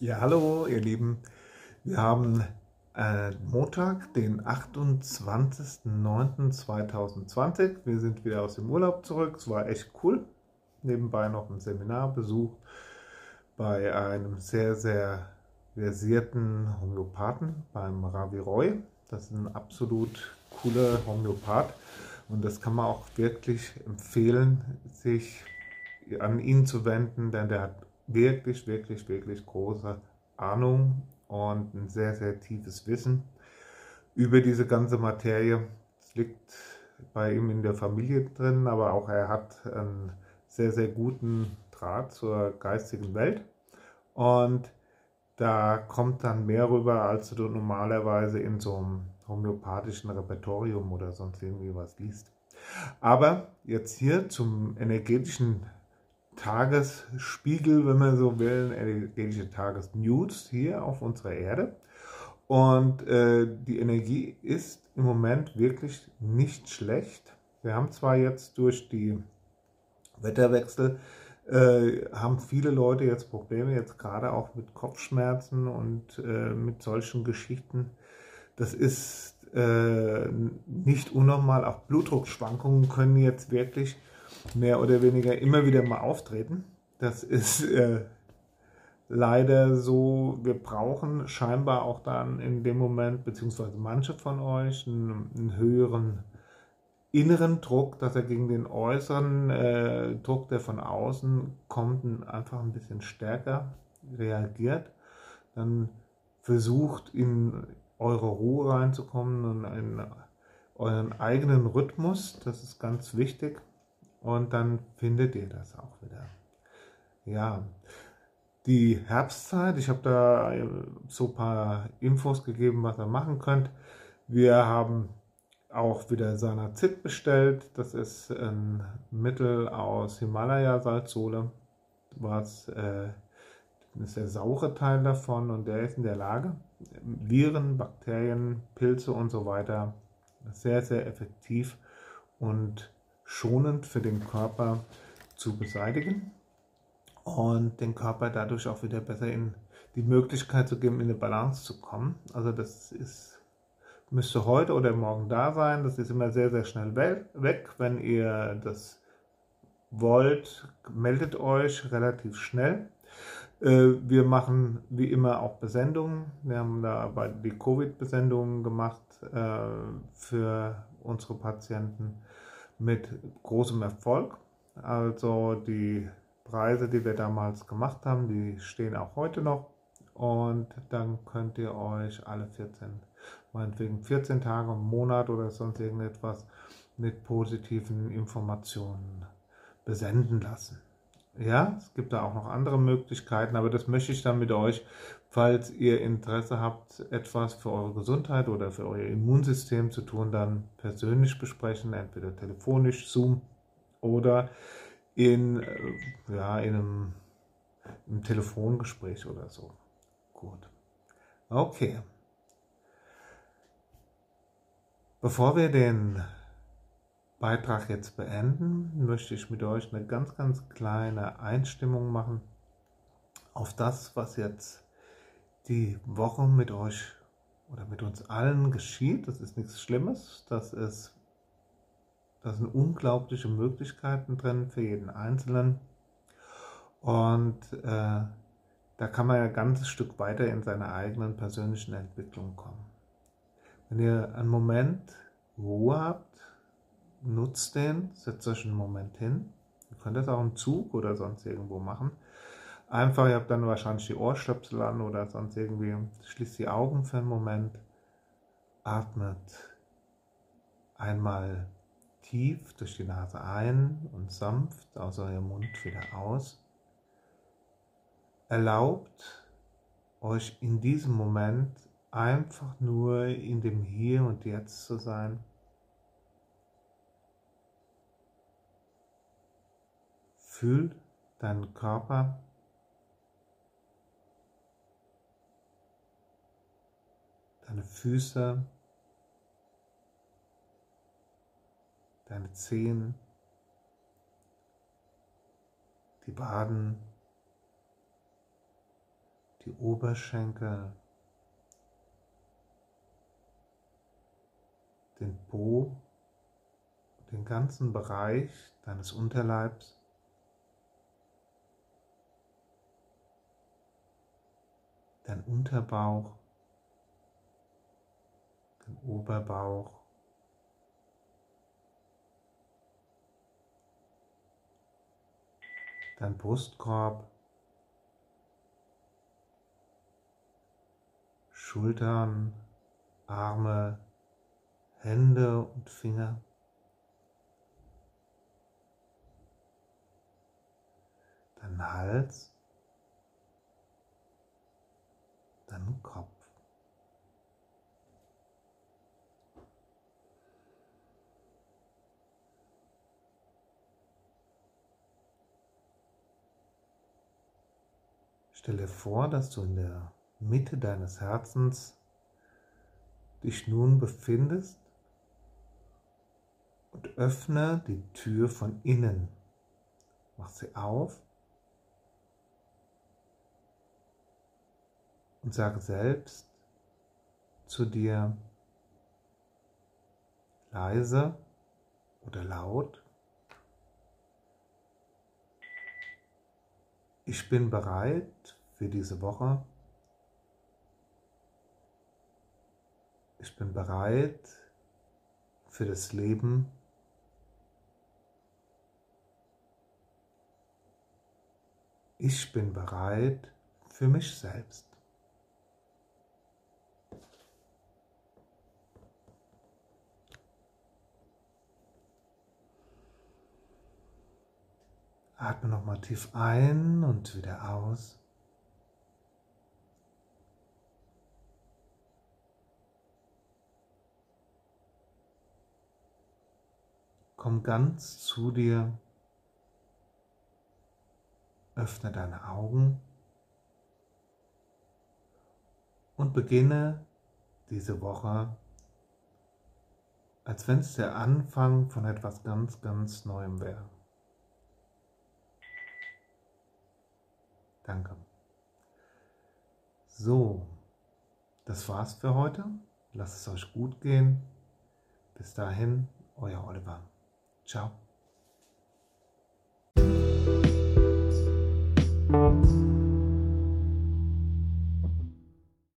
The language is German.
Ja, hallo ihr Lieben. Wir haben äh, Montag, den 28.09.2020. Wir sind wieder aus dem Urlaub zurück. Es war echt cool. Nebenbei noch ein Seminarbesuch bei einem sehr, sehr versierten Homöopathen, beim Ravi Roy. Das ist ein absolut cooler Homöopath und das kann man auch wirklich empfehlen, sich an ihn zu wenden, denn der hat wirklich, wirklich, wirklich große Ahnung und ein sehr, sehr tiefes Wissen über diese ganze Materie. Es liegt bei ihm in der Familie drin, aber auch er hat einen sehr, sehr guten Draht zur geistigen Welt. Und da kommt dann mehr rüber, als du normalerweise in so einem homöopathischen Repertorium oder sonst irgendwie was liest. Aber jetzt hier zum energetischen Tagesspiegel, wenn man so will, energetische Tagesnews hier auf unserer Erde. Und äh, die Energie ist im Moment wirklich nicht schlecht. Wir haben zwar jetzt durch die Wetterwechsel, äh, haben viele Leute jetzt Probleme, jetzt gerade auch mit Kopfschmerzen und äh, mit solchen Geschichten. Das ist äh, nicht unnormal. Auch Blutdruckschwankungen können jetzt wirklich mehr oder weniger immer wieder mal auftreten. Das ist äh, leider so, wir brauchen scheinbar auch dann in dem Moment, beziehungsweise manche von euch, einen, einen höheren inneren Druck, dass er gegen den äußeren äh, Druck, der von außen kommt, einfach ein bisschen stärker reagiert. Dann versucht in eure Ruhe reinzukommen und in euren eigenen Rhythmus. Das ist ganz wichtig und dann findet ihr das auch wieder. Ja, die Herbstzeit, ich habe da äh, so ein paar Infos gegeben, was ihr machen könnt. Wir haben auch wieder Sanazit bestellt. Das ist ein Mittel aus Himalaya-Salzsole, was äh, ist der saure Teil davon und der ist in der Lage, Viren, Bakterien, Pilze und so weiter sehr, sehr effektiv und schonend für den Körper zu beseitigen und den Körper dadurch auch wieder besser in die Möglichkeit zu geben, in eine Balance zu kommen. Also das ist, müsste heute oder morgen da sein. Das ist immer sehr, sehr schnell weg. Wenn ihr das wollt, meldet euch relativ schnell. Äh, wir machen wie immer auch Besendungen. Wir haben da die Covid-Besendungen gemacht äh, für unsere Patienten mit großem Erfolg. Also die Preise, die wir damals gemacht haben, die stehen auch heute noch. Und dann könnt ihr euch alle 14, meinetwegen 14 Tage im Monat oder sonst irgendetwas mit positiven Informationen besenden lassen. Ja, es gibt da auch noch andere Möglichkeiten, aber das möchte ich dann mit euch, falls ihr Interesse habt, etwas für eure Gesundheit oder für euer Immunsystem zu tun, dann persönlich besprechen, entweder telefonisch, Zoom oder in, äh, ja, in einem, einem Telefongespräch oder so. Gut. Okay. Bevor wir den Beitrag jetzt beenden, möchte ich mit euch eine ganz, ganz kleine Einstimmung machen auf das, was jetzt die Woche mit euch oder mit uns allen geschieht. Das ist nichts Schlimmes. Das ist, das sind unglaubliche Möglichkeiten drin für jeden Einzelnen. Und äh, da kann man ja ein ganzes Stück weiter in seiner eigenen persönlichen Entwicklung kommen. Wenn ihr einen Moment Ruhe habt, nutzt den, setzt euch einen Moment hin. Ihr könnt das auch im Zug oder sonst irgendwo machen. Einfach, ihr habt dann wahrscheinlich die Ohrstöpsel an oder sonst irgendwie. Schließt die Augen für einen Moment. Atmet einmal tief durch die Nase ein und sanft aus eurem Mund wieder aus. Erlaubt euch in diesem Moment einfach nur in dem Hier und Jetzt zu sein. Fühl deinen Körper. Deine Füße, deine Zehen, die Waden, die Oberschenkel, den Po, den ganzen Bereich deines Unterleibs. Dein Unterbauch, Oberbauch, dein Brustkorb, Schultern, Arme, Hände und Finger. Dein Hals, dein Kopf. Stell dir vor, dass du in der Mitte deines Herzens dich nun befindest und öffne die Tür von innen. Mach sie auf und sage selbst zu dir leise oder laut, Ich bin bereit für diese Woche. Ich bin bereit für das Leben. Ich bin bereit für mich selbst. Atme nochmal tief ein und wieder aus. Komm ganz zu dir. Öffne deine Augen und beginne diese Woche, als wenn es der Anfang von etwas ganz, ganz Neuem wäre. Danke. So, das war's für heute. Lasst es euch gut gehen. Bis dahin, euer Oliver. Ciao.